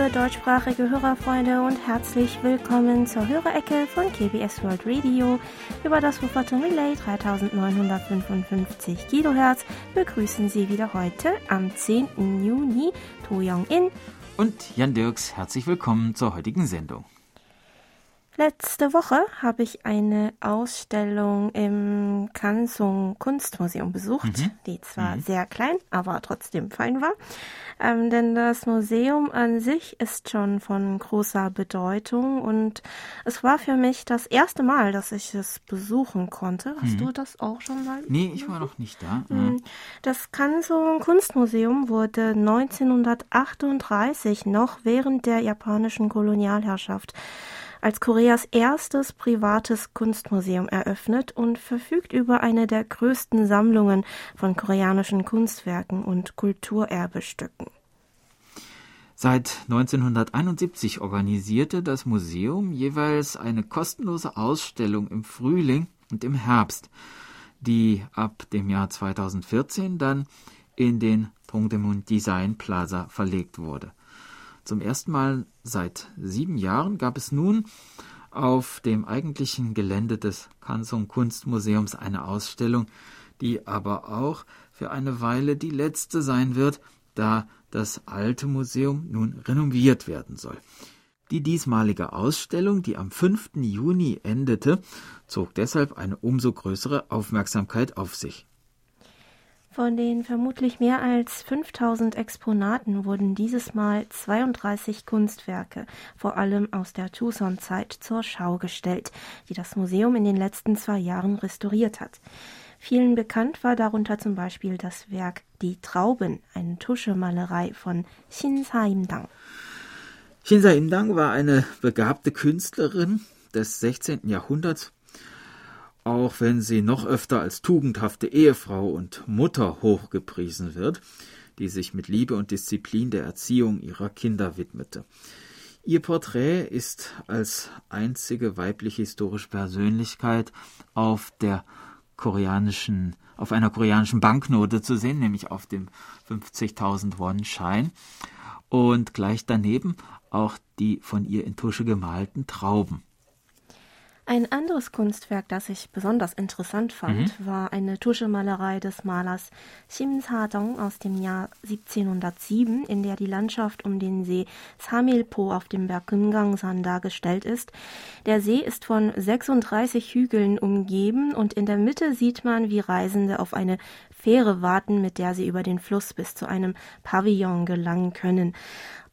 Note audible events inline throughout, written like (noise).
liebe deutschsprachige Hörerfreunde und herzlich willkommen zur Hörerecke von KBS World Radio. Über das Wupperton Relay 3955 Kilohertz begrüßen Sie wieder heute am 10. Juni To Young-in und Jan Dirks. Herzlich willkommen zur heutigen Sendung. Letzte Woche habe ich eine Ausstellung im Kansung Kunstmuseum besucht, mhm. die zwar mhm. sehr klein, aber trotzdem fein war. Ähm, denn das Museum an sich ist schon von großer Bedeutung und es war für mich das erste Mal, dass ich es besuchen konnte. Hast mhm. du das auch schon mal? Nee, ich war noch nicht da. Mhm. Mhm. Das Kansung Kunstmuseum wurde 1938 noch während der japanischen Kolonialherrschaft als Koreas erstes privates Kunstmuseum eröffnet und verfügt über eine der größten Sammlungen von koreanischen Kunstwerken und Kulturerbestücken. Seit 1971 organisierte das Museum jeweils eine kostenlose Ausstellung im Frühling und im Herbst, die ab dem Jahr 2014 dann in den Tongdaemun Design Plaza verlegt wurde. Zum ersten Mal seit sieben Jahren gab es nun auf dem eigentlichen Gelände des Kansung Kunstmuseums eine Ausstellung, die aber auch für eine Weile die letzte sein wird, da das alte Museum nun renoviert werden soll. Die diesmalige Ausstellung, die am 5. Juni endete, zog deshalb eine umso größere Aufmerksamkeit auf sich. Von den vermutlich mehr als 5000 Exponaten wurden dieses Mal 32 Kunstwerke, vor allem aus der Tucson-Zeit, zur Schau gestellt, die das Museum in den letzten zwei Jahren restauriert hat. Vielen bekannt war darunter zum Beispiel das Werk Die Trauben, eine Tuschemalerei von Shin Sa-im-dang. Shin Sa-im-dang war eine begabte Künstlerin des 16. Jahrhunderts, auch wenn sie noch öfter als tugendhafte Ehefrau und Mutter hochgepriesen wird, die sich mit Liebe und Disziplin der Erziehung ihrer Kinder widmete. Ihr Porträt ist als einzige weibliche historische Persönlichkeit auf der koreanischen, auf einer koreanischen Banknote zu sehen, nämlich auf dem 50.000 Won-Schein. Und gleich daneben auch die von ihr in Tusche gemalten Trauben. Ein anderes Kunstwerk, das ich besonders interessant fand, mhm. war eine Tuschemalerei des Malers Shim Sa-dong aus dem Jahr 1707, in der die Landschaft um den See Samilpo auf dem Berg Kumgangsan dargestellt ist. Der See ist von 36 Hügeln umgeben und in der Mitte sieht man, wie Reisende auf eine Fähre warten, mit der sie über den Fluss bis zu einem Pavillon gelangen können.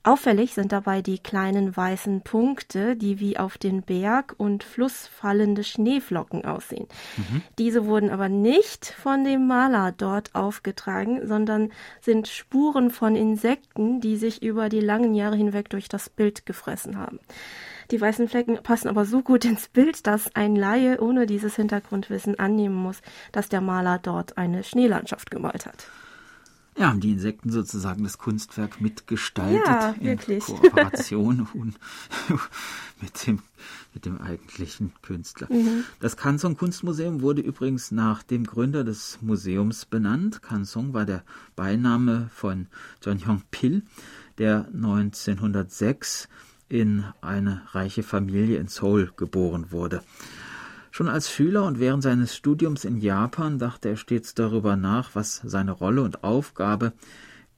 Auffällig sind dabei die kleinen weißen Punkte, die wie auf den Berg und Fluss fallende Schneeflocken aussehen. Mhm. Diese wurden aber nicht von dem Maler dort aufgetragen, sondern sind Spuren von Insekten, die sich über die langen Jahre hinweg durch das Bild gefressen haben. Die weißen Flecken passen aber so gut ins Bild, dass ein Laie ohne dieses Hintergrundwissen annehmen muss, dass der Maler dort eine Schneelandschaft gemalt hat. Ja, haben die Insekten sozusagen das Kunstwerk mitgestaltet ja, in Kooperation (laughs) (laughs) mit dem, mit dem eigentlichen Künstler. Mhm. Das Kansong Kunstmuseum wurde übrigens nach dem Gründer des Museums benannt. Kansong war der Beiname von John Hyung Pil, der 1906 in eine reiche Familie in Seoul geboren wurde. Schon als Schüler und während seines Studiums in Japan dachte er stets darüber nach, was seine Rolle und Aufgabe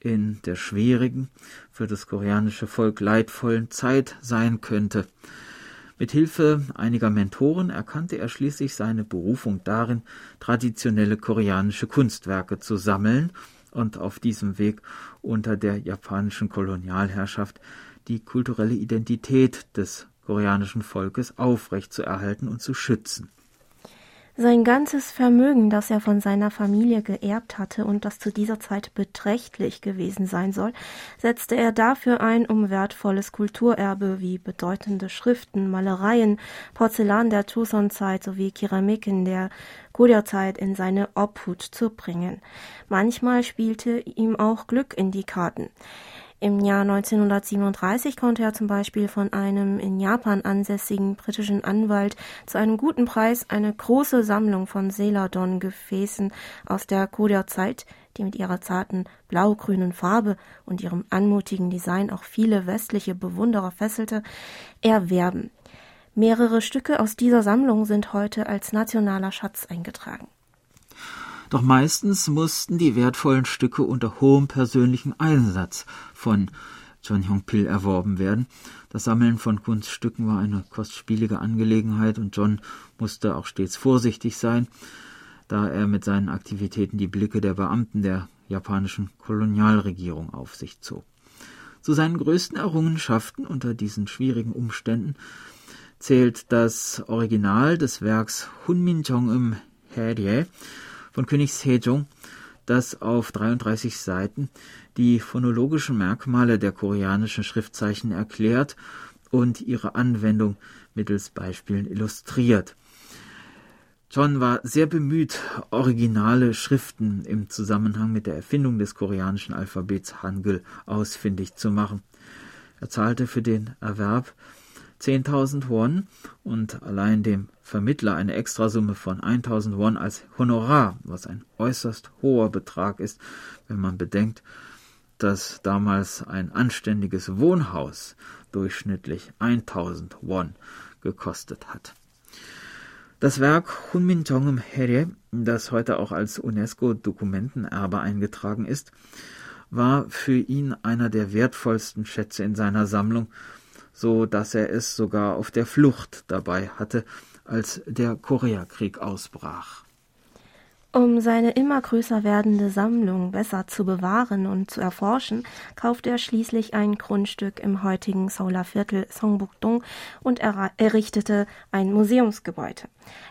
in der schwierigen, für das koreanische Volk leidvollen Zeit sein könnte. Mit Hilfe einiger Mentoren erkannte er schließlich seine Berufung darin, traditionelle koreanische Kunstwerke zu sammeln und auf diesem Weg unter der japanischen Kolonialherrschaft die kulturelle Identität des koreanischen Volkes aufrechtzuerhalten und zu schützen. Sein ganzes Vermögen, das er von seiner Familie geerbt hatte und das zu dieser Zeit beträchtlich gewesen sein soll, setzte er dafür ein, um wertvolles Kulturerbe wie bedeutende Schriften, Malereien, Porzellan der Tucson-Zeit sowie Keramiken der Goryeo-Zeit in seine Obhut zu bringen. Manchmal spielte ihm auch Glück in die Karten. Im Jahr 1937 konnte er zum Beispiel von einem in Japan ansässigen britischen Anwalt zu einem guten Preis eine große Sammlung von Celadon-Gefäßen aus der Goryeo-Zeit die mit ihrer zarten blau-grünen Farbe und ihrem anmutigen Design auch viele westliche Bewunderer fesselte, erwerben. Mehrere Stücke aus dieser Sammlung sind heute als nationaler Schatz eingetragen. Doch meistens mussten die wertvollen Stücke unter hohem persönlichen Einsatz von John Hyung-pil erworben werden. Das Sammeln von Kunststücken war eine kostspielige Angelegenheit und John musste auch stets vorsichtig sein, da er mit seinen Aktivitäten die Blicke der Beamten der japanischen Kolonialregierung auf sich zog. Zu seinen größten Errungenschaften unter diesen schwierigen Umständen zählt das Original des Werks Hunminjong im Herye von König Sejong, das auf 33 Seiten die phonologischen Merkmale der koreanischen Schriftzeichen erklärt und ihre Anwendung mittels Beispielen illustriert. John war sehr bemüht, originale Schriften im Zusammenhang mit der Erfindung des koreanischen Alphabets Hangul ausfindig zu machen. Er zahlte für den Erwerb 10.000 Won und allein dem Vermittler eine Extrasumme von 1.000 Won als Honorar, was ein äußerst hoher Betrag ist, wenn man bedenkt, dass damals ein anständiges Wohnhaus durchschnittlich 1000 Won gekostet hat. Das Werk Hunminjong im Herye, das heute auch als UNESCO-Dokumentenerbe eingetragen ist, war für ihn einer der wertvollsten Schätze in seiner Sammlung, so dass er es sogar auf der Flucht dabei hatte, als der Koreakrieg ausbrach. Um seine immer größer werdende Sammlung besser zu bewahren und zu erforschen, kaufte er schließlich ein Grundstück im heutigen Seouler Viertel Songbuk-dong und errichtete ein Museumsgebäude.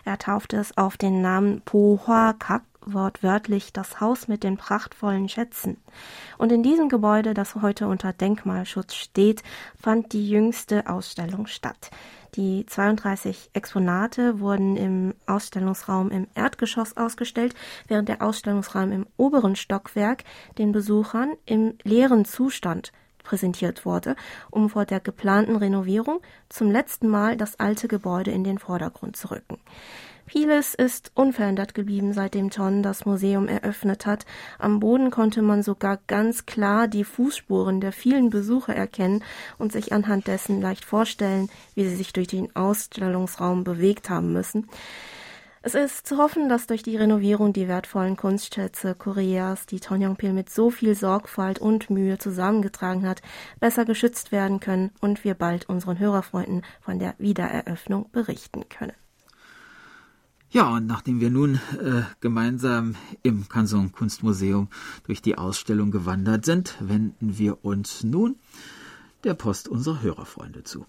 Er taufte es auf den Namen Po Hwa Kak, wortwörtlich das Haus mit den prachtvollen Schätzen. Und in diesem Gebäude, das heute unter Denkmalschutz steht, fand die jüngste Ausstellung statt. Die 32 Exponate wurden im Ausstellungsraum im Erdgeschoss ausgestellt, während der Ausstellungsraum im oberen Stockwerk den Besuchern im leeren Zustand präsentiert wurde, um vor der geplanten Renovierung zum letzten Mal das alte Gebäude in den Vordergrund zu rücken. Vieles ist unverändert geblieben, seitdem John das Museum eröffnet hat. Am Boden konnte man sogar ganz klar die Fußspuren der vielen Besucher erkennen und sich anhand dessen leicht vorstellen, wie sie sich durch den Ausstellungsraum bewegt haben müssen. Es ist zu hoffen, dass durch die Renovierung die wertvollen Kunstschätze Koreas, die Tonyoung-pil mit so viel Sorgfalt und Mühe zusammengetragen hat, besser geschützt werden können und wir bald unseren Hörerfreunden von der Wiedereröffnung berichten können. Ja, und nachdem wir nun äh, gemeinsam im Kanson Kunstmuseum durch die Ausstellung gewandert sind, wenden wir uns nun der Post unserer Hörerfreunde zu.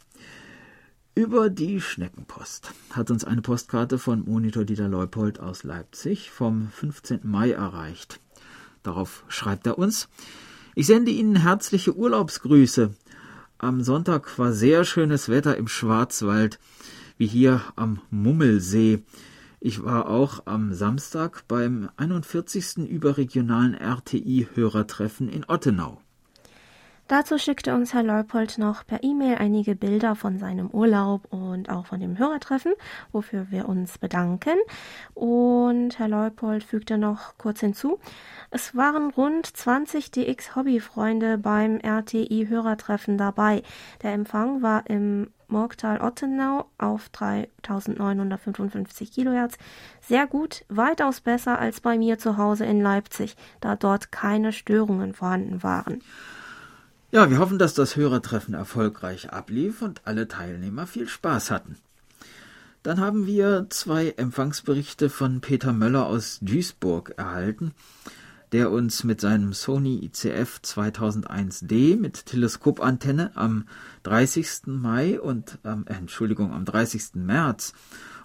Über die Schneckenpost hat uns eine Postkarte von Monitor Dieter Leupold aus Leipzig vom 15. Mai erreicht. Darauf schreibt er uns, ich sende Ihnen herzliche Urlaubsgrüße. Am Sonntag war sehr schönes Wetter im Schwarzwald, wie hier am Mummelsee. Ich war auch am Samstag beim 41. überregionalen RTI-Hörertreffen in Ottenau. Dazu schickte uns Herr Leupold noch per E-Mail einige Bilder von seinem Urlaub und auch von dem Hörertreffen, wofür wir uns bedanken. Und Herr Leupold fügte noch kurz hinzu, es waren rund 20 DX-Hobbyfreunde beim RTI-Hörertreffen dabei. Der Empfang war im Morgtal Ottenau auf 3955 Kilohertz. Sehr gut, weitaus besser als bei mir zu Hause in Leipzig, da dort keine Störungen vorhanden waren. Ja, wir hoffen, dass das Hörertreffen erfolgreich ablief und alle Teilnehmer viel Spaß hatten. Dann haben wir zwei Empfangsberichte von Peter Möller aus Duisburg erhalten der uns mit seinem Sony ICF 2001D mit Teleskopantenne am 30. Mai und ähm, Entschuldigung, am 30. März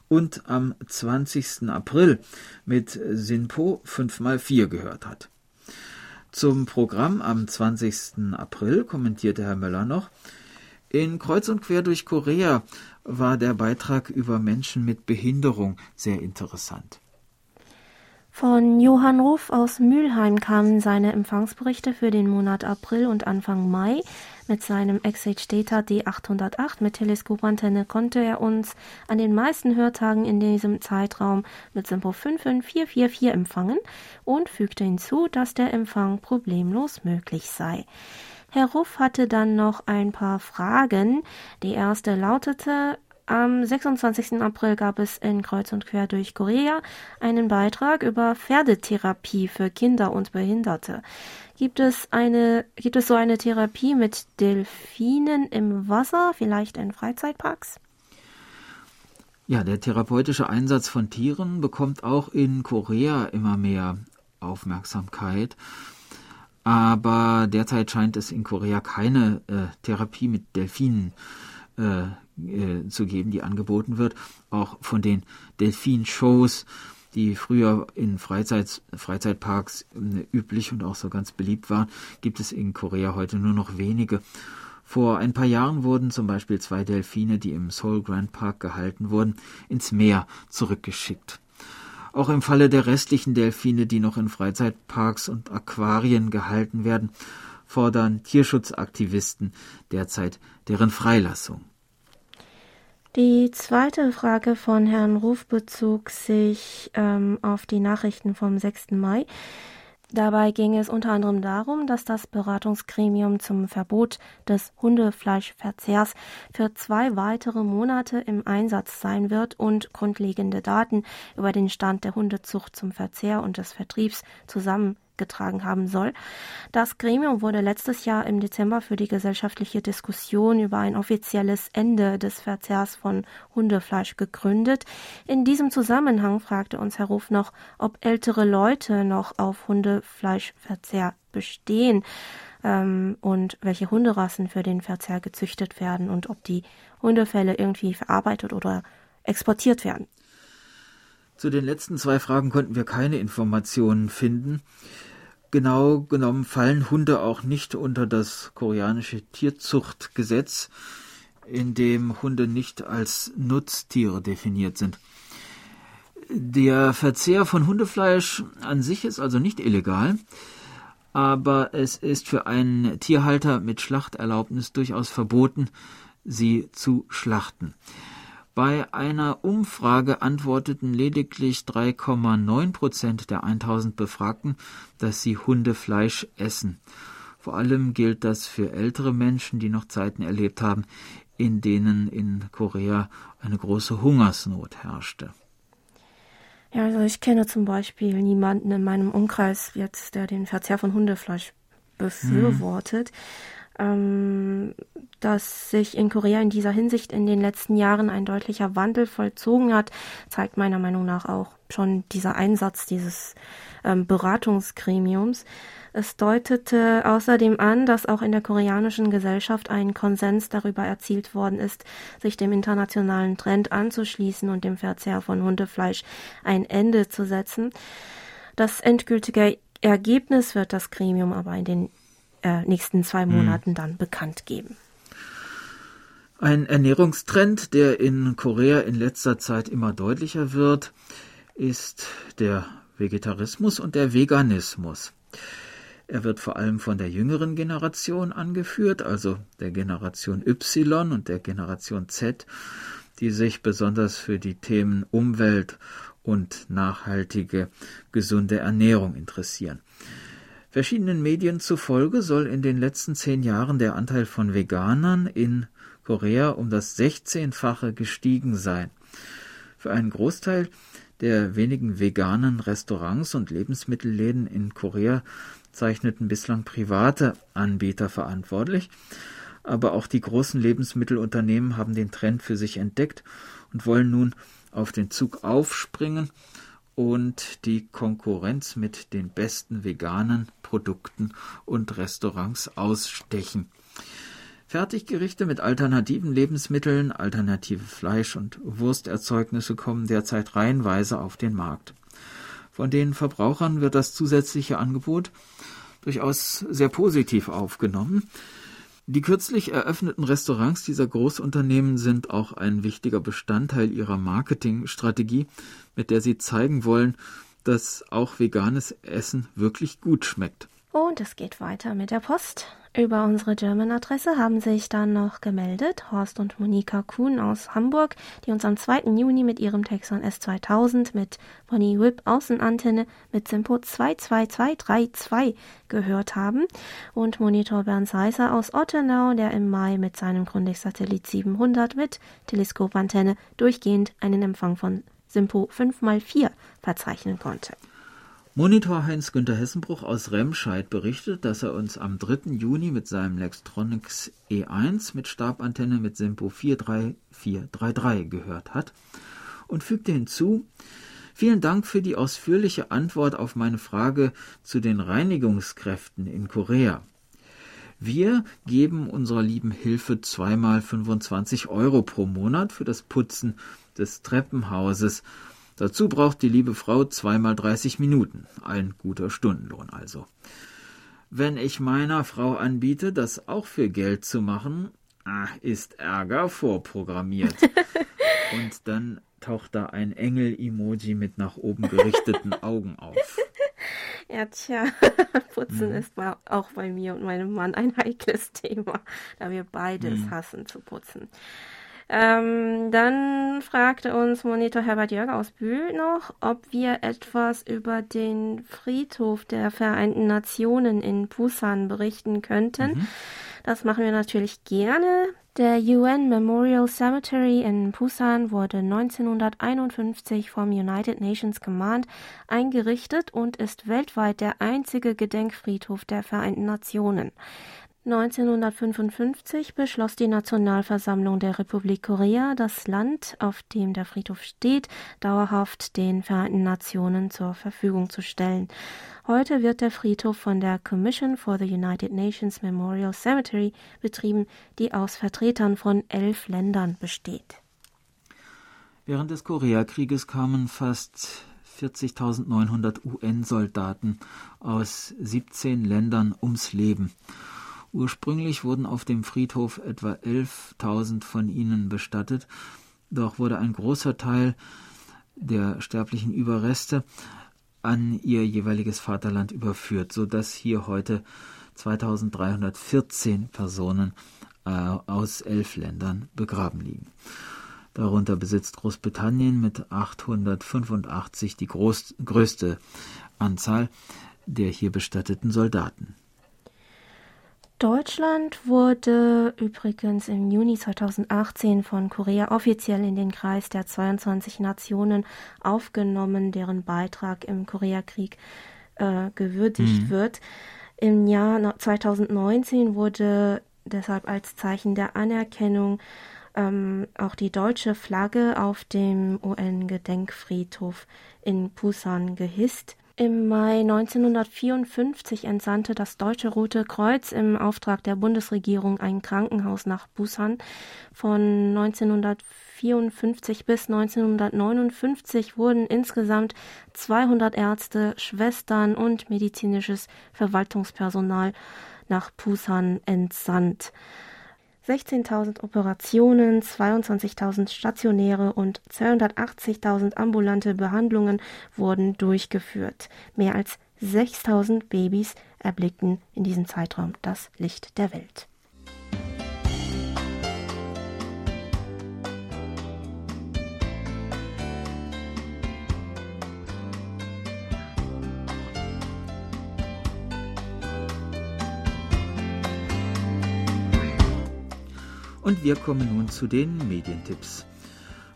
und am 20. April mit Sinpo 5x4 gehört hat. Zum Programm am 20. April kommentierte Herr Möller noch, in Kreuz und Quer durch Korea war der Beitrag über Menschen mit Behinderung sehr interessant. Von Johann Ruf aus Mülheim kamen seine Empfangsberichte für den Monat April und Anfang Mai. Mit seinem XH Data D808 mit Teleskopantenne konnte er uns an den meisten Hörtagen in diesem Zeitraum mit Simpo 55444 empfangen und fügte hinzu, dass der Empfang problemlos möglich sei. Herr Ruff hatte dann noch ein paar Fragen. Die erste lautete, am 26. April gab es in Kreuz und Quer durch Korea einen Beitrag über Pferdetherapie für Kinder und Behinderte. Gibt es eine, gibt es so eine Therapie mit Delfinen im Wasser, vielleicht in Freizeitparks? Ja, der therapeutische Einsatz von Tieren bekommt auch in Korea immer mehr Aufmerksamkeit. Aber derzeit scheint es in Korea keine äh, Therapie mit Delfinen äh, äh, zu geben, die angeboten wird. Auch von den Delfin-Shows, die früher in Freizeit, Freizeitparks äh, üblich und auch so ganz beliebt waren, gibt es in Korea heute nur noch wenige. Vor ein paar Jahren wurden zum Beispiel zwei Delfine, die im Seoul Grand Park gehalten wurden, ins Meer zurückgeschickt. Auch im Falle der restlichen Delfine, die noch in Freizeitparks und Aquarien gehalten werden, fordern Tierschutzaktivisten derzeit deren Freilassung. Die zweite Frage von Herrn Ruf bezog sich ähm, auf die Nachrichten vom 6. Mai. Dabei ging es unter anderem darum, dass das Beratungsgremium zum Verbot des Hundefleischverzehrs für zwei weitere Monate im Einsatz sein wird und grundlegende Daten über den Stand der Hundezucht zum Verzehr und des Vertriebs zusammen getragen haben soll. Das Gremium wurde letztes Jahr im Dezember für die gesellschaftliche Diskussion über ein offizielles Ende des Verzehrs von Hundefleisch gegründet. In diesem Zusammenhang fragte uns Herr Ruf noch, ob ältere Leute noch auf Hundefleischverzehr bestehen ähm, und welche Hunderassen für den Verzehr gezüchtet werden und ob die Hundefälle irgendwie verarbeitet oder exportiert werden. Zu den letzten zwei Fragen konnten wir keine Informationen finden. Genau genommen fallen Hunde auch nicht unter das koreanische Tierzuchtgesetz, in dem Hunde nicht als Nutztiere definiert sind. Der Verzehr von Hundefleisch an sich ist also nicht illegal, aber es ist für einen Tierhalter mit Schlachterlaubnis durchaus verboten, sie zu schlachten. Bei einer Umfrage antworteten lediglich 3,9 Prozent der 1000 Befragten, dass sie Hundefleisch essen. Vor allem gilt das für ältere Menschen, die noch Zeiten erlebt haben, in denen in Korea eine große Hungersnot herrschte. Ja, also ich kenne zum Beispiel niemanden in meinem Umkreis jetzt, der den Verzehr von Hundefleisch befürwortet. Mhm ähm, dass sich in Korea in dieser Hinsicht in den letzten Jahren ein deutlicher Wandel vollzogen hat, zeigt meiner Meinung nach auch schon dieser Einsatz dieses ähm, Beratungsgremiums. Es deutete außerdem an, dass auch in der koreanischen Gesellschaft ein Konsens darüber erzielt worden ist, sich dem internationalen Trend anzuschließen und dem Verzehr von Hundefleisch ein Ende zu setzen. Das endgültige Ergebnis wird das Gremium aber in den äh, nächsten zwei hm. Monaten mhm. dann bekannt geben. Ein Ernährungstrend, der in Korea in letzter Zeit immer deutlicher wird, ist der Vegetarismus und der Veganismus. Er wird vor allem von der jüngeren Generation angeführt, also der Generation Y und der Generation Z, die sich besonders für die Themen Umwelt und nachhaltige, gesunde Ernährung interessieren. Verschiedenen Medien zufolge soll in den letzten zehn Jahren der Anteil von Veganern in Korea um das 16-fache gestiegen sein. Für einen Großteil der wenigen veganen Restaurants und Lebensmittelläden in Korea zeichneten bislang private Anbieter verantwortlich, aber auch die großen Lebensmittelunternehmen haben den Trend für sich entdeckt und wollen nun auf den Zug aufspringen und die Konkurrenz mit den besten veganen Produkten und Restaurants ausstechen. Fertiggerichte mit alternativen Lebensmitteln, alternative Fleisch- und Wursterzeugnisse kommen derzeit reihenweise auf den Markt. Von den Verbrauchern wird das zusätzliche Angebot durchaus sehr positiv aufgenommen. Die kürzlich eröffneten Restaurants dieser Großunternehmen sind auch ein wichtiger Bestandteil ihrer Marketingstrategie, mit der sie zeigen wollen, dass auch veganes Essen wirklich gut schmeckt. Und es geht weiter mit der Post. Über unsere German-Adresse haben sich dann noch gemeldet Horst und Monika Kuhn aus Hamburg, die uns am 2. Juni mit ihrem Texon S2000 mit Bonnie Whip Außenantenne mit Simpo 22232 gehört haben und Monitor Bernd Seiser aus Ottenau, der im Mai mit seinem Grundig-Satellit 700 mit Teleskopantenne durchgehend einen Empfang von Simpo 5x4 verzeichnen konnte. Monitor Heinz-Günther Hessenbruch aus Remscheid berichtet, dass er uns am 3. Juni mit seinem Lextronics E1 mit Stabantenne mit Simpo 43433 gehört hat und fügte hinzu, Vielen Dank für die ausführliche Antwort auf meine Frage zu den Reinigungskräften in Korea. Wir geben unserer lieben Hilfe zweimal 25 Euro pro Monat für das Putzen des Treppenhauses Dazu braucht die liebe Frau zweimal 30 Minuten. Ein guter Stundenlohn also. Wenn ich meiner Frau anbiete, das auch für Geld zu machen, ah, ist Ärger vorprogrammiert. (laughs) Und dann taucht da ein Engel-Emoji mit nach oben gerichteten Augen auf. (laughs) Ja, tja, (laughs) Putzen mhm. ist auch bei mir und meinem Mann ein heikles Thema, da wir beides mhm. hassen zu putzen. Ähm, dann fragte uns Monitor Herbert Jörg aus Bühl noch, ob wir etwas über den Friedhof der Vereinten Nationen in Busan berichten könnten. Mhm. Das machen wir natürlich gerne. Der UN Memorial Cemetery in Busan wurde 1951 vom United Nations Command eingerichtet und ist weltweit der einzige Gedenkfriedhof der Vereinten Nationen. 1955 beschloss die Nationalversammlung der Republik Korea, das Land, auf dem der Friedhof steht, dauerhaft den Vereinten Nationen zur Verfügung zu stellen. Heute wird der Friedhof von der Commission for the United Nations Memorial Cemetery betrieben, die aus Vertretern von elf Ländern besteht. Während des Koreakrieges kamen fast 40.900 UN-Soldaten aus 17 Ländern ums Leben. Ursprünglich wurden auf dem Friedhof etwa 11.000 von ihnen bestattet, doch wurde ein großer Teil der sterblichen Überreste an ihr jeweiliges Vaterland überführt, so dass hier heute 2314 Personen äh, aus elf Ländern begraben liegen. Darunter besitzt Großbritannien mit 885 die groß, größte Anzahl der hier bestatteten Soldaten. Deutschland wurde übrigens im Juni 2018 von Korea offiziell in den Kreis der 22 Nationen aufgenommen, deren Beitrag im Koreakrieg äh, gewürdigt mhm. wird. Im Jahr 2019 wurde deshalb als Zeichen der Anerkennung ähm, auch die deutsche Flagge auf dem UN-Gedenkfriedhof in Busan gehisst. Im Mai 1954 entsandte das Deutsche Rote Kreuz im Auftrag der Bundesregierung ein Krankenhaus nach Busan. Von 1954 bis 1959 wurden insgesamt 200 Ärzte, Schwestern und medizinisches Verwaltungspersonal nach Busan entsandt. 16.000 Operationen, 22.000 stationäre und 280.000 ambulante Behandlungen wurden durchgeführt. Mehr als 6.000 Babys erblickten in diesem Zeitraum das Licht der Welt. Wir kommen nun zu den Medientipps.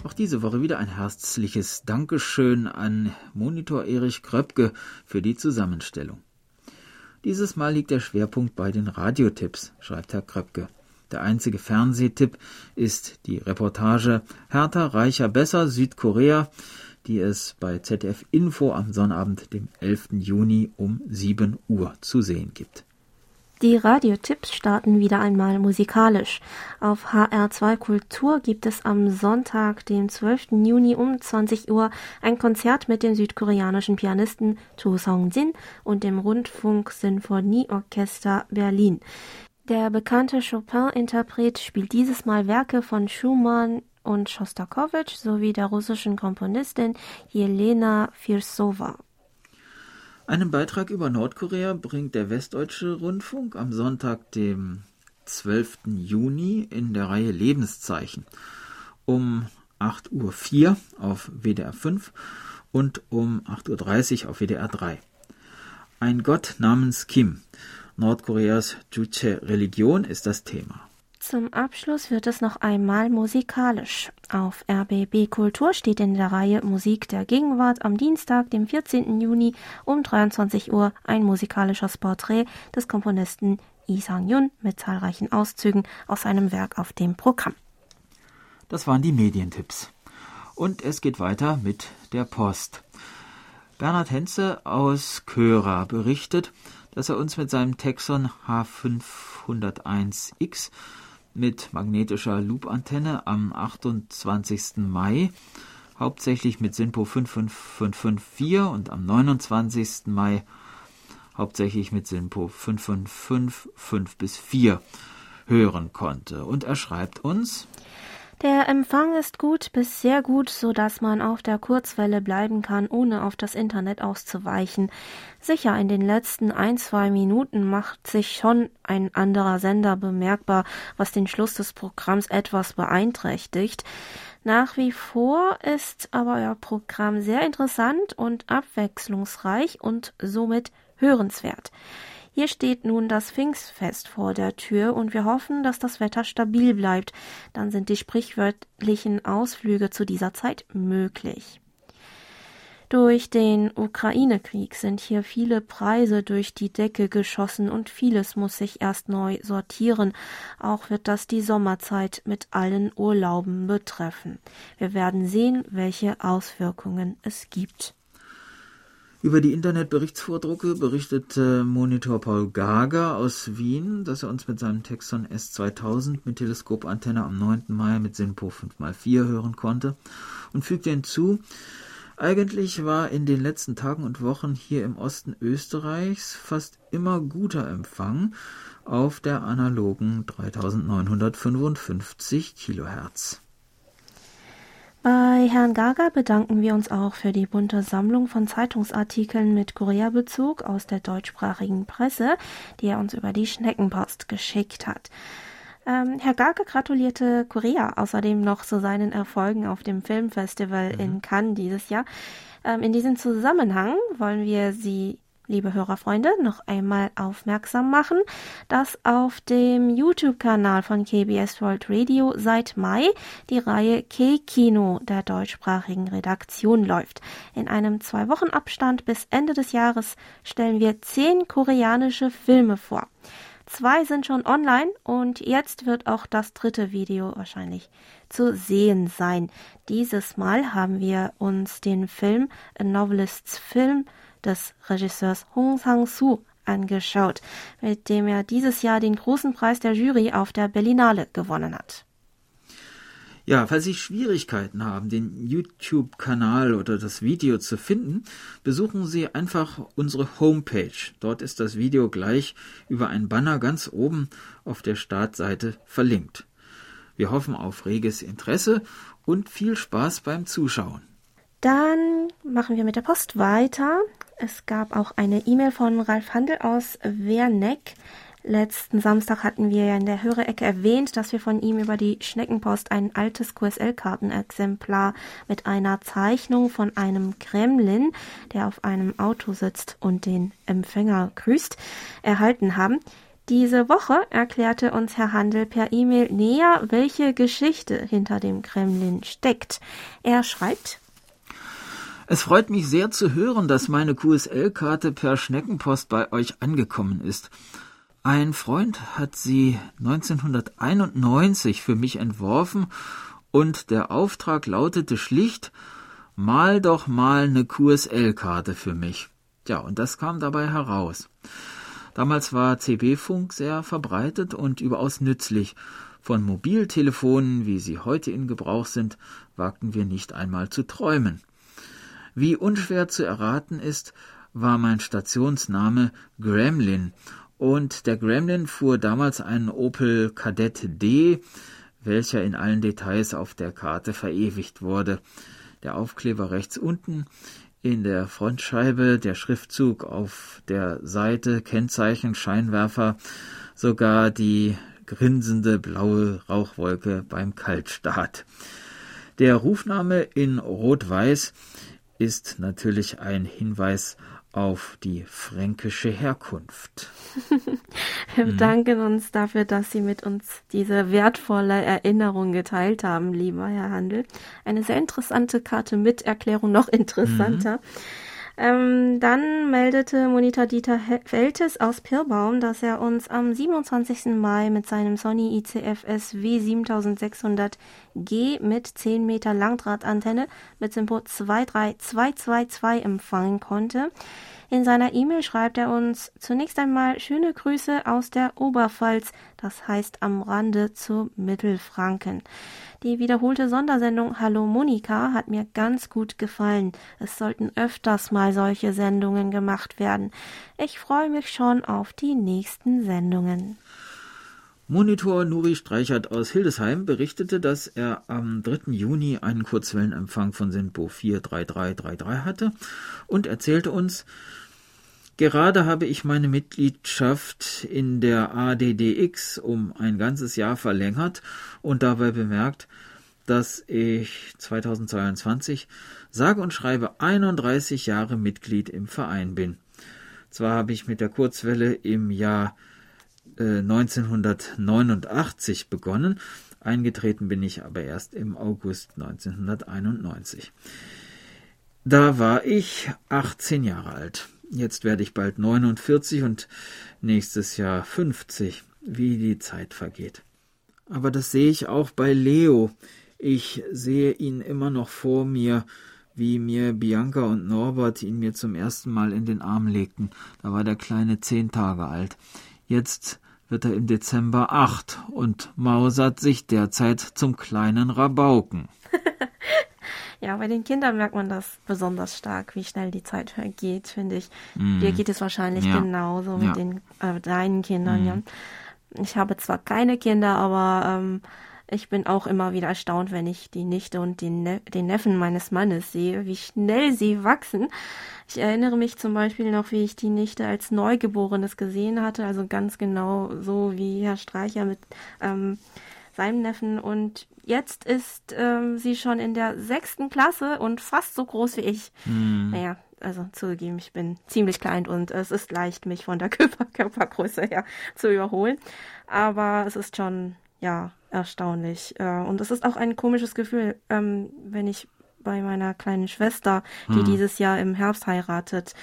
Auch diese Woche wieder ein herzliches Dankeschön an Monitor Erich Kröpke für die Zusammenstellung. Dieses Mal liegt der Schwerpunkt bei den Radiotipps, schreibt Herr Kröpke. Der einzige Fernsehtipp ist die Reportage Härter, Reicher, Besser Südkorea, die es bei ZDF Info am Sonnabend, dem 11. Juni um 7 Uhr zu sehen gibt. Die Radiotipps starten wieder einmal musikalisch. Auf HR2 Kultur gibt es am Sonntag, dem 12. Juni um 20 Uhr ein Konzert mit dem südkoreanischen Pianisten Cho Song-jin und dem Rundfunk-Sinfonieorchester Berlin. Der bekannte Chopin-Interpret spielt dieses Mal Werke von Schumann und Schostakowitsch sowie der russischen Komponistin Jelena Firsova. Einen Beitrag über Nordkorea bringt der Westdeutsche Rundfunk am Sonntag, dem 12. Juni in der Reihe Lebenszeichen um 8.04 Uhr auf WDR 5 und um 8.30 Uhr auf WDR 3. Ein Gott namens Kim, Nordkoreas Juche-Religion, ist das Thema. Zum Abschluss wird es noch einmal musikalisch. Auf RBB Kultur steht in der Reihe Musik der Gegenwart am Dienstag, dem 14. Juni um 23 Uhr ein musikalisches Porträt des Komponisten Lee Sang-yun mit zahlreichen Auszügen aus seinem Werk auf dem Programm. Das waren die Medientipps. Und es geht weiter mit der Post. Bernhard Henze aus Köra berichtet, dass er uns mit seinem Texon H501X mit magnetischer Loop-Antenne am 28. Mai, hauptsächlich mit SINPO 55554 und am 29. Mai hauptsächlich mit SINPO 555 bis 4 hören konnte. Und er schreibt uns, der Empfang ist gut bis sehr gut, so dass man auf der Kurzwelle bleiben kann, ohne auf das Internet auszuweichen. Sicher, in den letzten ein, zwei Minuten macht sich schon ein anderer Sender bemerkbar, was den Schluss des Programms etwas beeinträchtigt. Nach wie vor ist aber euer Programm sehr interessant und abwechslungsreich und somit hörenswert. Hier steht nun das Pfingstfest vor der Tür und wir hoffen, dass das Wetter stabil bleibt. Dann sind die sprichwörtlichen Ausflüge zu dieser Zeit möglich. Durch den Ukraine-Krieg sind hier viele Preise durch die Decke geschossen und vieles muss sich erst neu sortieren. Auch wird das die Sommerzeit mit allen Urlauben betreffen. Wir werden sehen, welche Auswirkungen es gibt. Über die Internetberichtsvordrucke berichtete Monitor Paul Gager aus Wien, dass er uns mit seinem Texon S2000 mit Teleskopantenne am 9. Mai mit SINPO 5x4 hören konnte und fügte hinzu, eigentlich war in den letzten Tagen und Wochen hier im Osten Österreichs fast immer guter Empfang auf der analogen 3955 Kilohertz. Bei Herrn Gaga bedanken wir uns auch für die bunte Sammlung von Zeitungsartikeln mit Korea-Bezug aus der deutschsprachigen Presse, die er uns über die Schneckenpost geschickt hat. Ähm, Herr Gaga gratulierte Korea außerdem noch zu seinen Erfolgen auf dem Filmfestival mhm. in Cannes dieses Jahr. Ähm, in diesem Zusammenhang wollen wir Sie liebe Hörerfreunde, noch einmal aufmerksam machen, dass auf dem YouTube-Kanal von KBS World Radio seit Mai die Reihe K-Kino der deutschsprachigen Redaktion läuft. In einem zwei Wochen Abstand bis Ende des Jahres stellen wir zehn koreanische Filme vor. Zwei sind schon online und jetzt wird auch das dritte Video wahrscheinlich zu sehen sein. Dieses Mal haben wir uns den Film A Novelist's Film des Regisseurs Hong Sang-soo angeschaut, mit dem er dieses Jahr den großen Preis der Jury auf der Berlinale gewonnen hat. Ja, falls Sie Schwierigkeiten haben, den YouTube-Kanal oder das Video zu finden, besuchen Sie einfach unsere Homepage. Dort ist das Video gleich über einen Banner ganz oben auf der Startseite verlinkt. Wir hoffen auf reges Interesse und viel Spaß beim Zuschauen. Dann machen wir mit der Post weiter. Es gab auch eine E-Mail von Ralf Handel aus Werneck. Letzten Samstag hatten wir ja in der Hörerecke erwähnt, dass wir von ihm über die Schneckenpost ein altes QSL-Kartenexemplar mit einer Zeichnung von einem Kremlin, der auf einem Auto sitzt und den Empfänger grüßt, erhalten haben. Diese Woche erklärte uns Herr Handel per E-Mail näher, welche Geschichte hinter dem Kremlin steckt. Er schreibt, es freut mich sehr zu hören, dass meine QSL-Karte per Schneckenpost bei euch angekommen ist. Ein Freund hat sie 1991 für mich entworfen und der Auftrag lautete schlicht, mal doch mal eine QSL-Karte für mich. Ja, und das kam dabei heraus. Damals war CB-Funk sehr verbreitet und überaus nützlich. Von Mobiltelefonen, wie sie heute in Gebrauch sind, wagten wir nicht einmal zu träumen. Wie unschwer zu erraten ist, war mein Stationsname Gremlin und der Gremlin fuhr damals einen Opel Kadett D, welcher in allen Details auf der Karte verewigt wurde. Der Aufkleber rechts unten in der Frontscheibe, der Schriftzug auf der Seite, Kennzeichen, Scheinwerfer, sogar die grinsende blaue Rauchwolke beim Kaltstart. Der Rufname in Rot-Weiß ist natürlich ein Hinweis auf die fränkische Herkunft. (laughs) Wir mhm. bedanken uns dafür, dass Sie mit uns diese wertvolle Erinnerung geteilt haben, lieber Herr Handel. Eine sehr interessante Karte mit Erklärung noch interessanter. Mhm. Ähm, dann meldete Monitor Dieter Feltes aus Pirbaum, dass er uns am 27. Mai mit seinem Sony ICF SW 7600G mit 10 Meter Langdrahtantenne mit Simpo 23222 empfangen konnte. In seiner E-Mail schreibt er uns zunächst einmal schöne Grüße aus der Oberpfalz, das heißt am Rande zu Mittelfranken. Die wiederholte Sondersendung Hallo Monika hat mir ganz gut gefallen. Es sollten öfters mal solche Sendungen gemacht werden. Ich freue mich schon auf die nächsten Sendungen. Monitor Nuri Streichert aus Hildesheim berichtete, dass er am 3. Juni einen Kurzwellenempfang von Sinpo 43333 hatte und erzählte uns, Gerade habe ich meine Mitgliedschaft in der ADDX um ein ganzes Jahr verlängert und dabei bemerkt, dass ich 2022 sage und schreibe 31 Jahre Mitglied im Verein bin. Zwar habe ich mit der Kurzwelle im Jahr äh, 1989 begonnen, eingetreten bin ich aber erst im August 1991. Da war ich 18 Jahre alt. Jetzt werde ich bald 49 und nächstes Jahr 50, wie die Zeit vergeht. Aber das sehe ich auch bei Leo. Ich sehe ihn immer noch vor mir, wie mir Bianca und Norbert ihn mir zum ersten Mal in den Arm legten. Da war der Kleine zehn Tage alt. Jetzt wird er im Dezember acht und mausert sich derzeit zum kleinen Rabauken. (laughs) Ja, bei den Kindern merkt man das besonders stark, wie schnell die Zeit vergeht, finde ich. Mm. Dir geht es wahrscheinlich ja. genauso mit ja. den äh, deinen Kindern, mm. ja. Ich habe zwar keine Kinder, aber ähm, ich bin auch immer wieder erstaunt, wenn ich die Nichte und den, ne den Neffen meines Mannes sehe, wie schnell sie wachsen. Ich erinnere mich zum Beispiel noch, wie ich die Nichte als Neugeborenes gesehen hatte, also ganz genau so wie Herr Streicher mit ähm, seinem Neffen. Und Jetzt ist ähm, sie schon in der sechsten Klasse und fast so groß wie ich. Mhm. Naja, also zugegeben, ich bin ziemlich klein und es ist leicht, mich von der Körper (laughs) Körpergröße her zu überholen. Aber es ist schon, ja, erstaunlich. Äh, und es ist auch ein komisches Gefühl, ähm, wenn ich bei meiner kleinen Schwester, die mhm. dieses Jahr im Herbst heiratet,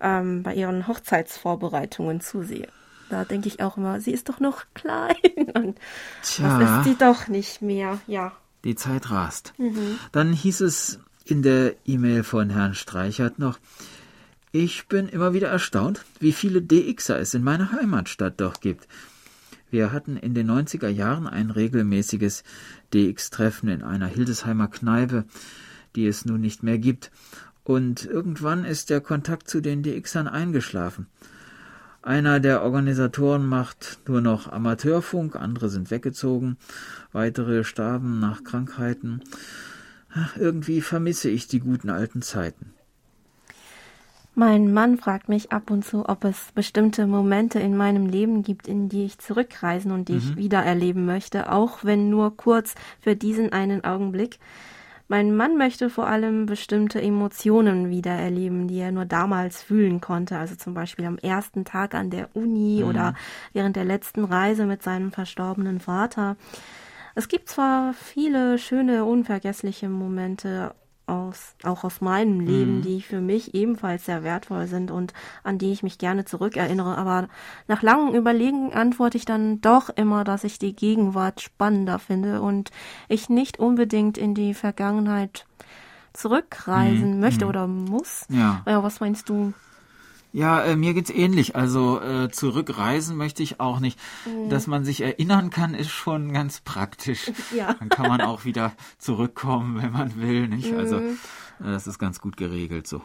ähm, bei ihren Hochzeitsvorbereitungen zusehe. Da denke ich auch immer, sie ist doch noch (laughs) klein. Und Tja, das ist sie doch nicht mehr, ja. Die Zeit rast. Mhm. Dann hieß es in der E-Mail von Herrn Streichert noch, ich bin immer wieder erstaunt, wie viele DXer es in meiner Heimatstadt doch gibt. Wir hatten in den 90er Jahren ein regelmäßiges DX-Treffen in einer Hildesheimer Kneipe, die es nun nicht mehr gibt. Und irgendwann ist der Kontakt zu den DXern eingeschlafen. Einer der Organisatoren macht nur noch Amateurfunk, andere sind weggezogen, weitere starben nach Krankheiten. Ach, irgendwie vermisse ich die guten alten Zeiten. Mein Mann fragt mich ab und zu, ob es bestimmte Momente in meinem Leben gibt, in die ich zurückreisen und die mhm. ich wiedererleben möchte, auch wenn nur kurz für diesen einen Augenblick. Mein Mann möchte vor allem bestimmte Emotionen wieder erleben, die er nur damals fühlen konnte. Also zum Beispiel am ersten Tag an der Uni mhm. oder während der letzten Reise mit seinem verstorbenen Vater. Es gibt zwar viele schöne, unvergessliche Momente, aus, auch aus meinem Leben, mhm. die für mich ebenfalls sehr wertvoll sind und an die ich mich gerne zurückerinnere. Aber nach langem Überlegen antworte ich dann doch immer, dass ich die Gegenwart spannender finde und ich nicht unbedingt in die Vergangenheit zurückreisen mhm. möchte mhm. oder muss. Ja. ja. Was meinst du? Ja, äh, mir geht's ähnlich. Also äh, zurückreisen möchte ich auch nicht. Mhm. Dass man sich erinnern kann, ist schon ganz praktisch. (laughs) Ja. Dann kann man auch wieder zurückkommen, wenn man will, nicht? Also, mhm. Also das ist ganz gut geregelt so.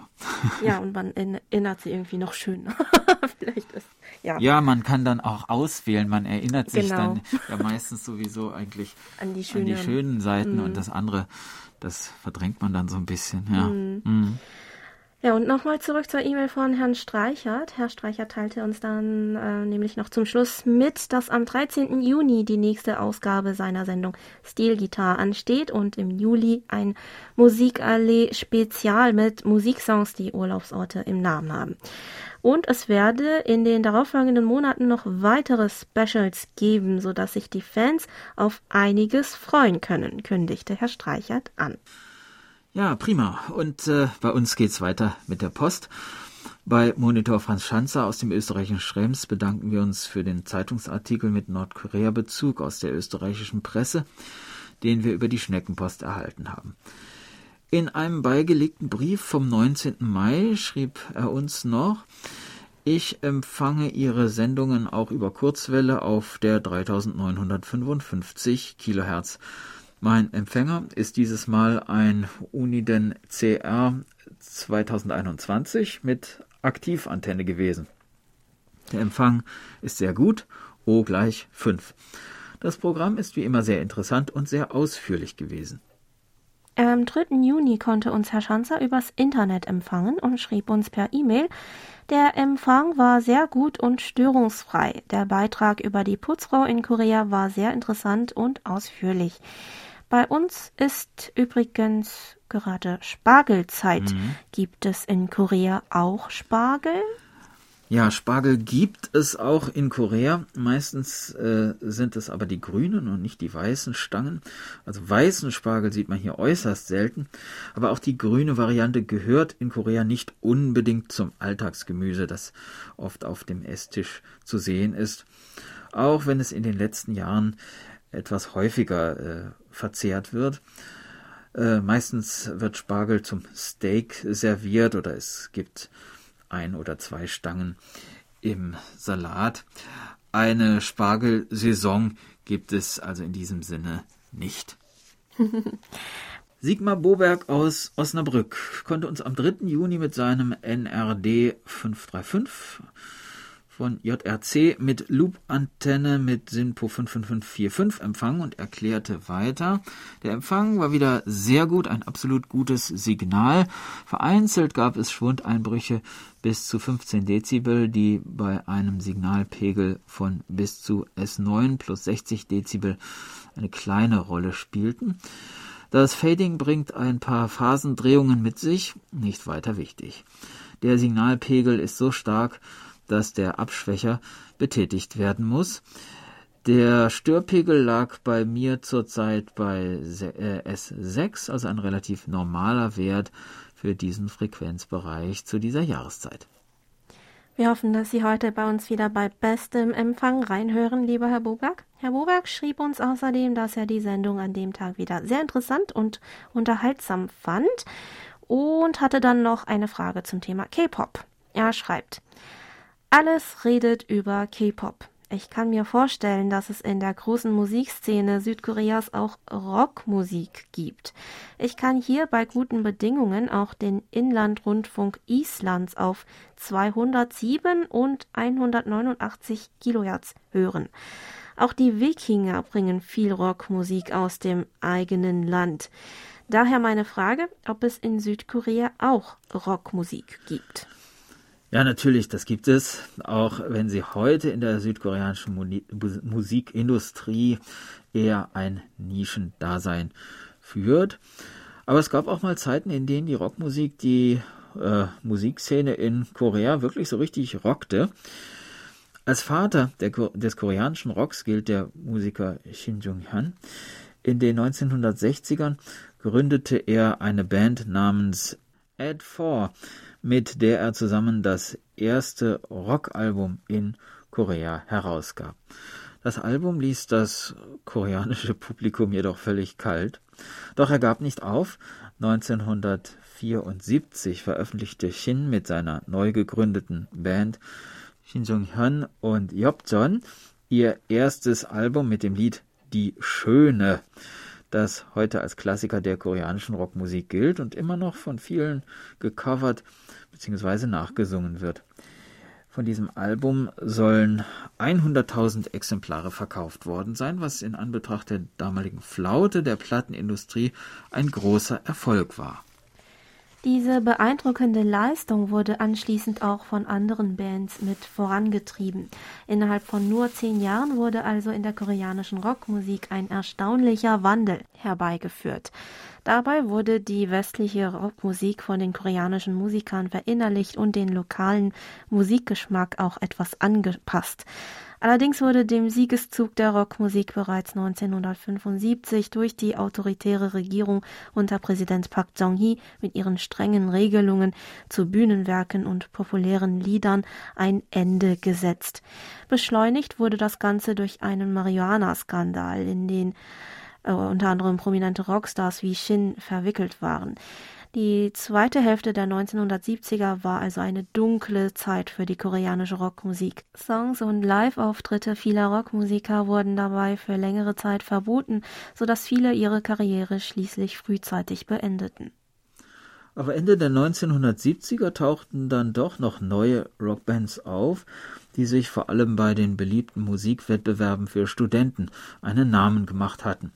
Ja, (laughs) und man erinnert sich irgendwie noch schöner. (laughs) Vielleicht ist ja. Ja, man kann dann auch auswählen. Man erinnert sich genau. dann ja meistens sowieso eigentlich an die, schöne, an die schönen Seiten mhm. und das andere, das verdrängt man dann so ein bisschen. Ja. Ja, und nochmal zurück zur E-Mail von Herrn Streichert. Herr Streichert teilte uns dann äh, nämlich noch zum Schluss mit, dass am 13. Juni die nächste Ausgabe seiner Sendung Stilgitarre ansteht und im Juli ein Musikallee-Spezial mit Musiksongs, die Urlaubsorte im Namen haben. Und es werde in den darauffolgenden Monaten noch weitere Specials geben, sodass sich die Fans auf einiges freuen können, kündigte Herr Streichert an. Ja, prima. Und äh, bei uns geht's weiter mit der Post. Bei Monitor Franz Schanzer aus dem österreichischen Schrems bedanken wir uns für den Zeitungsartikel mit Nordkorea-Bezug aus der österreichischen Presse, den wir über die Schneckenpost erhalten haben. In einem beigelegten Brief vom 19. Mai schrieb er uns noch, ich empfange Ihre Sendungen auch über Kurzwelle auf der 3955 Kilohertz. Mein Empfänger ist dieses Mal ein Uniden CR 2021 mit Aktivantenne gewesen. Der Empfang ist sehr gut, O gleich 5. Das Programm ist wie immer sehr interessant und sehr ausführlich gewesen. Am 3. Juni konnte uns Herr Schanzer übers Internet empfangen und schrieb uns per E-Mail, der Empfang war sehr gut und störungsfrei. Der Beitrag über die Putzfrau in Korea war sehr interessant und ausführlich. Bei uns ist übrigens gerade Spargelzeit. Mhm. Gibt es in Korea auch Spargel? Ja, Spargel gibt es auch in Korea. Meistens äh, sind es aber die grünen und nicht die weißen Stangen. Also weißen Spargel sieht man hier äußerst selten. Aber auch die grüne Variante gehört in Korea nicht unbedingt zum Alltagsgemüse, das oft auf dem Esstisch zu sehen ist. Auch wenn es in den letzten Jahren etwas häufiger äh, verzehrt wird. Äh, meistens wird Spargel zum Steak serviert oder es gibt ein oder zwei Stangen im Salat. Eine Spargelsaison gibt es also in diesem Sinne nicht. (laughs) Sigmar Boberg aus Osnabrück konnte uns am 3. Juni mit seinem NRD 535 von JRC mit Loop-Antenne mit SINPO 55545 empfangen und erklärte weiter. Der Empfang war wieder sehr gut, ein absolut gutes Signal. Vereinzelt gab es Schwundeinbrüche bis zu 15 Dezibel, die bei einem Signalpegel von bis zu S9 plus 60 Dezibel eine kleine Rolle spielten. Das Fading bringt ein paar Phasendrehungen mit sich, nicht weiter wichtig. Der Signalpegel ist so stark, dass der Abschwächer betätigt werden muss. Der Störpegel lag bei mir zurzeit bei S6, also ein relativ normaler Wert für diesen Frequenzbereich zu dieser Jahreszeit. Wir hoffen, dass Sie heute bei uns wieder bei bestem Empfang reinhören, lieber Herr Boberg. Herr Boberg schrieb uns außerdem, dass er die Sendung an dem Tag wieder sehr interessant und unterhaltsam fand und hatte dann noch eine Frage zum Thema K-Pop. Er schreibt, alles redet über K-Pop. Ich kann mir vorstellen, dass es in der großen Musikszene Südkoreas auch Rockmusik gibt. Ich kann hier bei guten Bedingungen auch den Inlandrundfunk Islands auf 207 und 189 Kilohertz hören. Auch die Wikinger bringen viel Rockmusik aus dem eigenen Land. Daher meine Frage, ob es in Südkorea auch Rockmusik gibt. Ja, natürlich, das gibt es, auch wenn sie heute in der südkoreanischen Musikindustrie eher ein Nischendasein führt. Aber es gab auch mal Zeiten, in denen die Rockmusik die äh, Musikszene in Korea wirklich so richtig rockte. Als Vater der, des koreanischen Rocks gilt der Musiker Shin Jung-hyun. In den 1960ern gründete er eine Band namens Ad 4 mit der er zusammen das erste Rockalbum in Korea herausgab. Das Album ließ das koreanische Publikum jedoch völlig kalt. Doch er gab nicht auf. 1974 veröffentlichte Shin mit seiner neu gegründeten Band Shin Jong-hyun und Yobjon ihr erstes Album mit dem Lied Die Schöne das heute als Klassiker der koreanischen Rockmusik gilt und immer noch von vielen gecovert bzw. nachgesungen wird. Von diesem Album sollen 100.000 Exemplare verkauft worden sein, was in Anbetracht der damaligen Flaute der Plattenindustrie ein großer Erfolg war. Diese beeindruckende Leistung wurde anschließend auch von anderen Bands mit vorangetrieben. Innerhalb von nur zehn Jahren wurde also in der koreanischen Rockmusik ein erstaunlicher Wandel herbeigeführt. Dabei wurde die westliche Rockmusik von den koreanischen Musikern verinnerlicht und den lokalen Musikgeschmack auch etwas angepasst. Allerdings wurde dem Siegeszug der Rockmusik bereits 1975 durch die autoritäre Regierung unter Präsident Park Jong-hee mit ihren strengen Regelungen zu Bühnenwerken und populären Liedern ein Ende gesetzt. Beschleunigt wurde das Ganze durch einen Marihuana-Skandal, in den äh, unter anderem prominente Rockstars wie Shin verwickelt waren. Die zweite Hälfte der 1970er war also eine dunkle Zeit für die koreanische Rockmusik. Songs und Live-Auftritte vieler Rockmusiker wurden dabei für längere Zeit verboten, sodass viele ihre Karriere schließlich frühzeitig beendeten. Aber Ende der 1970er tauchten dann doch noch neue Rockbands auf, die sich vor allem bei den beliebten Musikwettbewerben für Studenten einen Namen gemacht hatten,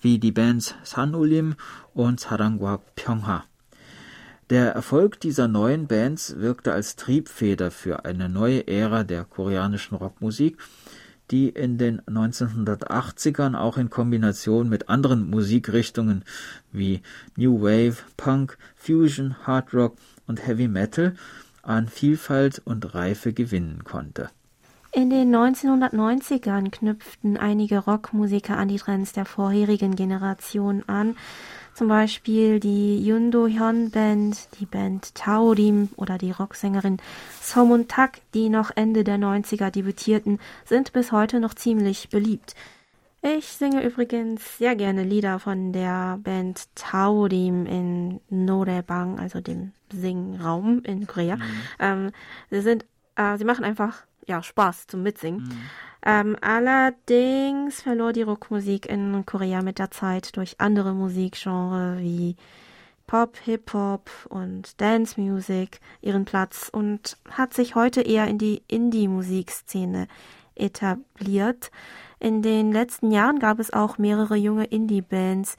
wie die Bands Sanulim und Sarangwa Pyongha. Der Erfolg dieser neuen Bands wirkte als Triebfeder für eine neue Ära der koreanischen Rockmusik, die in den 1980ern auch in Kombination mit anderen Musikrichtungen wie New Wave, Punk, Fusion, Hard Rock und Heavy Metal an Vielfalt und Reife gewinnen konnte. In den 1990ern knüpften einige Rockmusiker an die Trends der vorherigen Generation an. Zum Beispiel die Yundo Hyun Band, die Band Taorim oder die Rocksängerin Somun Tak, die noch Ende der 90er debütierten, sind bis heute noch ziemlich beliebt. Ich singe übrigens sehr gerne Lieder von der Band Taorim in Norebang, also dem Singraum in Korea. Mhm. Ähm, sie sind, äh, sie machen einfach ja Spaß zum Mitsingen. Mhm. Ähm, allerdings verlor die Rockmusik in Korea mit der Zeit durch andere Musikgenres wie Pop, Hip-Hop und Dance Music ihren Platz und hat sich heute eher in die Indie-Musikszene etabliert. In den letzten Jahren gab es auch mehrere junge Indie-Bands,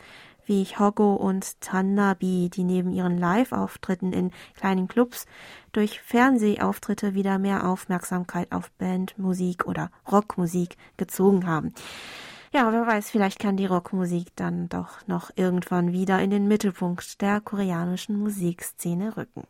wie Hogo und Tanabi, die neben ihren Live-Auftritten in kleinen Clubs durch Fernsehauftritte wieder mehr Aufmerksamkeit auf Bandmusik oder Rockmusik gezogen haben. Ja, wer weiß, vielleicht kann die Rockmusik dann doch noch irgendwann wieder in den Mittelpunkt der koreanischen Musikszene rücken.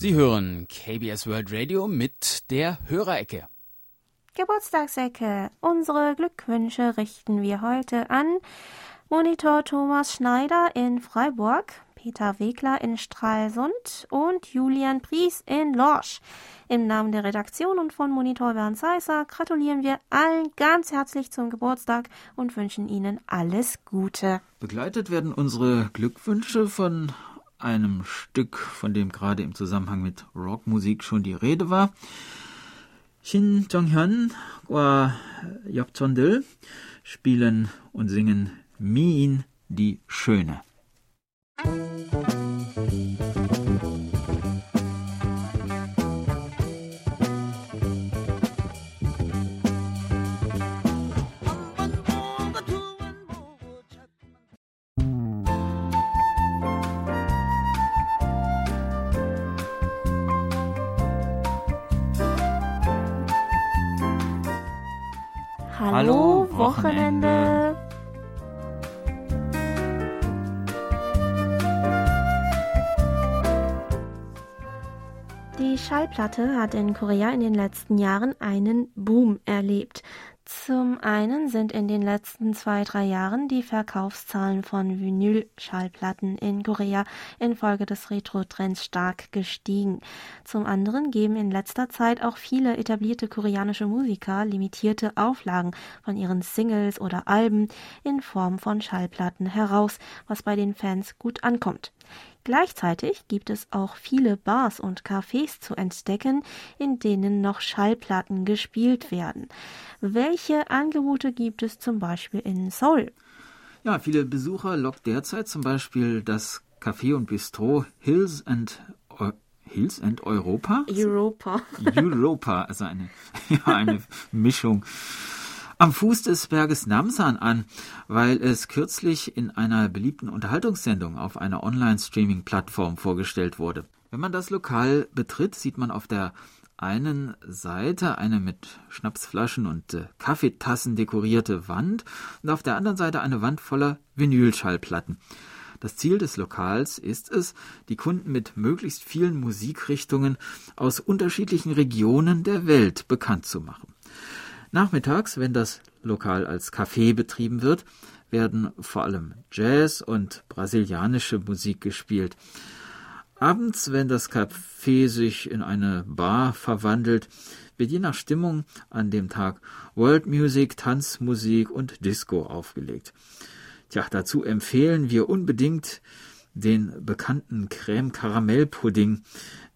Sie hören KBS World Radio mit der Hörerecke. Geburtstagsecke. Unsere Glückwünsche richten wir heute an Monitor Thomas Schneider in Freiburg, Peter Wegler in Stralsund und Julian Pries in Lorsch. Im Namen der Redaktion und von Monitor Bernd Seisser gratulieren wir allen ganz herzlich zum Geburtstag und wünschen Ihnen alles Gute. Begleitet werden unsere Glückwünsche von einem Stück, von dem gerade im Zusammenhang mit Rockmusik schon die Rede war. Shin Jong-hyun und Yok Chon-dil spielen und singen Miin, die Schöne. Hallo, Wochenende. Die Schallplatte hat in Korea in den letzten Jahren einen Boom erlebt. Zum einen sind in den letzten zwei, drei Jahren die Verkaufszahlen von Vinyl-Schallplatten in Korea infolge des Retro-Trends stark gestiegen. Zum anderen geben in letzter Zeit auch viele etablierte koreanische Musiker limitierte Auflagen von ihren Singles oder Alben in Form von Schallplatten heraus, was bei den Fans gut ankommt. Gleichzeitig gibt es auch viele Bars und Cafés zu entdecken, in denen noch Schallplatten gespielt werden. Welche Angebote gibt es zum Beispiel in Seoul? Ja, viele Besucher lockt derzeit zum Beispiel das Café und Bistro Hills and Hills and Europa? Europa. Europa, also eine, (laughs) ja, eine Mischung. Am Fuß des Berges Namsan an, weil es kürzlich in einer beliebten Unterhaltungssendung auf einer Online-Streaming-Plattform vorgestellt wurde. Wenn man das Lokal betritt, sieht man auf der einen Seite eine mit Schnapsflaschen und äh, Kaffeetassen dekorierte Wand und auf der anderen Seite eine Wand voller Vinylschallplatten. Das Ziel des Lokals ist es, die Kunden mit möglichst vielen Musikrichtungen aus unterschiedlichen Regionen der Welt bekannt zu machen. Nachmittags, wenn das Lokal als Café betrieben wird, werden vor allem Jazz und brasilianische Musik gespielt. Abends, wenn das Café sich in eine Bar verwandelt, wird je nach Stimmung an dem Tag World Music, Tanzmusik und Disco aufgelegt. Tja, dazu empfehlen wir unbedingt den bekannten Creme-Karamell-Pudding,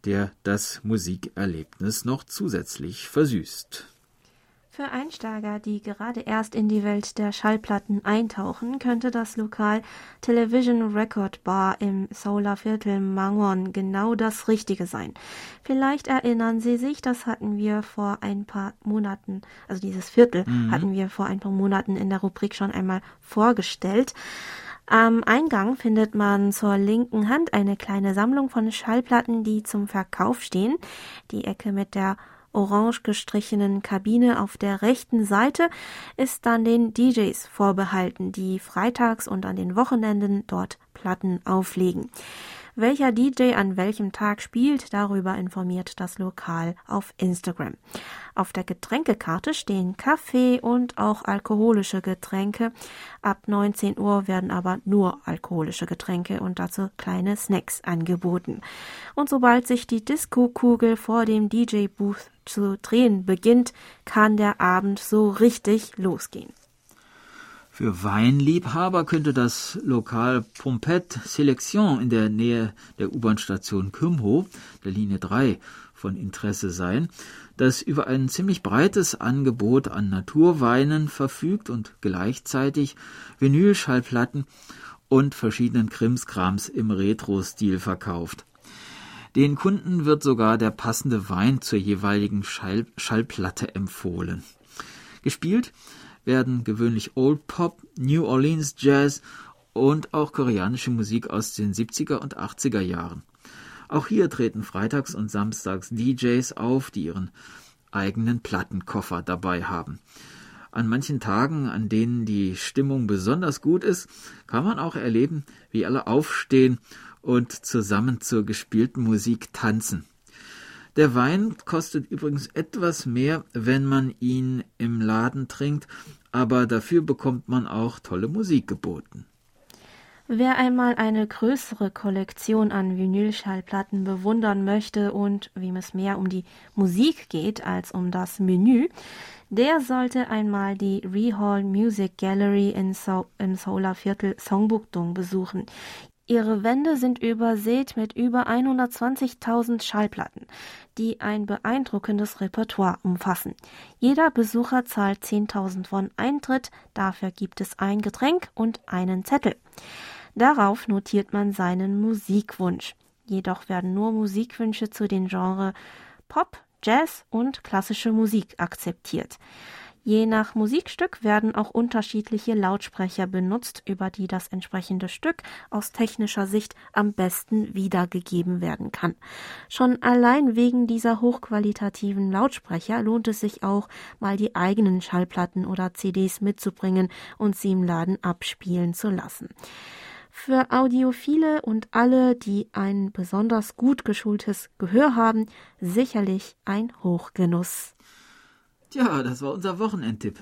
der das Musikerlebnis noch zusätzlich versüßt. Für Einsteiger, die gerade erst in die Welt der Schallplatten eintauchen, könnte das Lokal Television Record Bar im Solarviertel Mangwon genau das Richtige sein. Vielleicht erinnern Sie sich, das hatten wir vor ein paar Monaten, also dieses Viertel mhm. hatten wir vor ein paar Monaten in der Rubrik schon einmal vorgestellt. Am Eingang findet man zur linken Hand eine kleine Sammlung von Schallplatten, die zum Verkauf stehen. Die Ecke mit der orange gestrichenen Kabine auf der rechten Seite ist dann den DJs vorbehalten, die freitags und an den Wochenenden dort Platten auflegen. Welcher DJ an welchem Tag spielt, darüber informiert das Lokal auf Instagram. Auf der Getränkekarte stehen Kaffee und auch alkoholische Getränke. Ab 19 Uhr werden aber nur alkoholische Getränke und dazu kleine Snacks angeboten. Und sobald sich die Disco-Kugel vor dem DJ-Booth zu drehen beginnt, kann der Abend so richtig losgehen. Für Weinliebhaber könnte das Lokal Pompette Selection in der Nähe der U-Bahn-Station Kümho, der Linie 3, von Interesse sein, das über ein ziemlich breites Angebot an Naturweinen verfügt und gleichzeitig Vinylschallplatten und verschiedenen Krimskrams im Retro-Stil verkauft. Den Kunden wird sogar der passende Wein zur jeweiligen Schall Schallplatte empfohlen. Gespielt werden gewöhnlich Old Pop, New Orleans Jazz und auch koreanische Musik aus den 70er und 80er Jahren. Auch hier treten freitags und samstags DJs auf, die ihren eigenen Plattenkoffer dabei haben. An manchen Tagen, an denen die Stimmung besonders gut ist, kann man auch erleben, wie alle aufstehen und zusammen zur gespielten Musik tanzen. Der Wein kostet übrigens etwas mehr, wenn man ihn im Laden trinkt, aber dafür bekommt man auch tolle Musik geboten. Wer einmal eine größere Kollektion an Vinylschallplatten bewundern möchte und wem es mehr um die Musik geht als um das Menü, der sollte einmal die Rehall Music Gallery in so im Solarviertel Songbukdong besuchen. Ihre Wände sind übersät mit über 120.000 Schallplatten, die ein beeindruckendes Repertoire umfassen. Jeder Besucher zahlt 10.000 Won Eintritt, dafür gibt es ein Getränk und einen Zettel. Darauf notiert man seinen Musikwunsch. Jedoch werden nur Musikwünsche zu den Genres Pop, Jazz und klassische Musik akzeptiert. Je nach Musikstück werden auch unterschiedliche Lautsprecher benutzt, über die das entsprechende Stück aus technischer Sicht am besten wiedergegeben werden kann. Schon allein wegen dieser hochqualitativen Lautsprecher lohnt es sich auch, mal die eigenen Schallplatten oder CDs mitzubringen und sie im Laden abspielen zu lassen. Für Audiophile und alle, die ein besonders gut geschultes Gehör haben, sicherlich ein Hochgenuss. Tja, das war unser Wochenendtipp.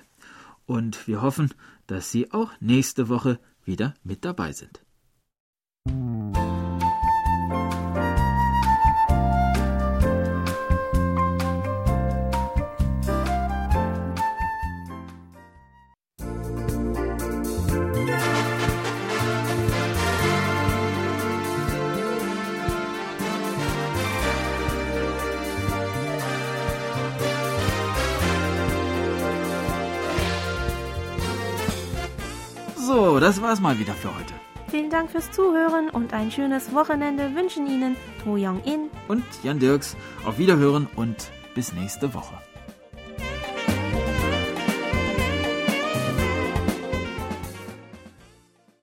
Und wir hoffen, dass Sie auch nächste Woche wieder mit dabei sind. So, das war's mal wieder für heute. Vielen Dank fürs Zuhören und ein schönes Wochenende wünschen Ihnen To Young In und Jan Dirks. Auf Wiederhören und bis nächste Woche.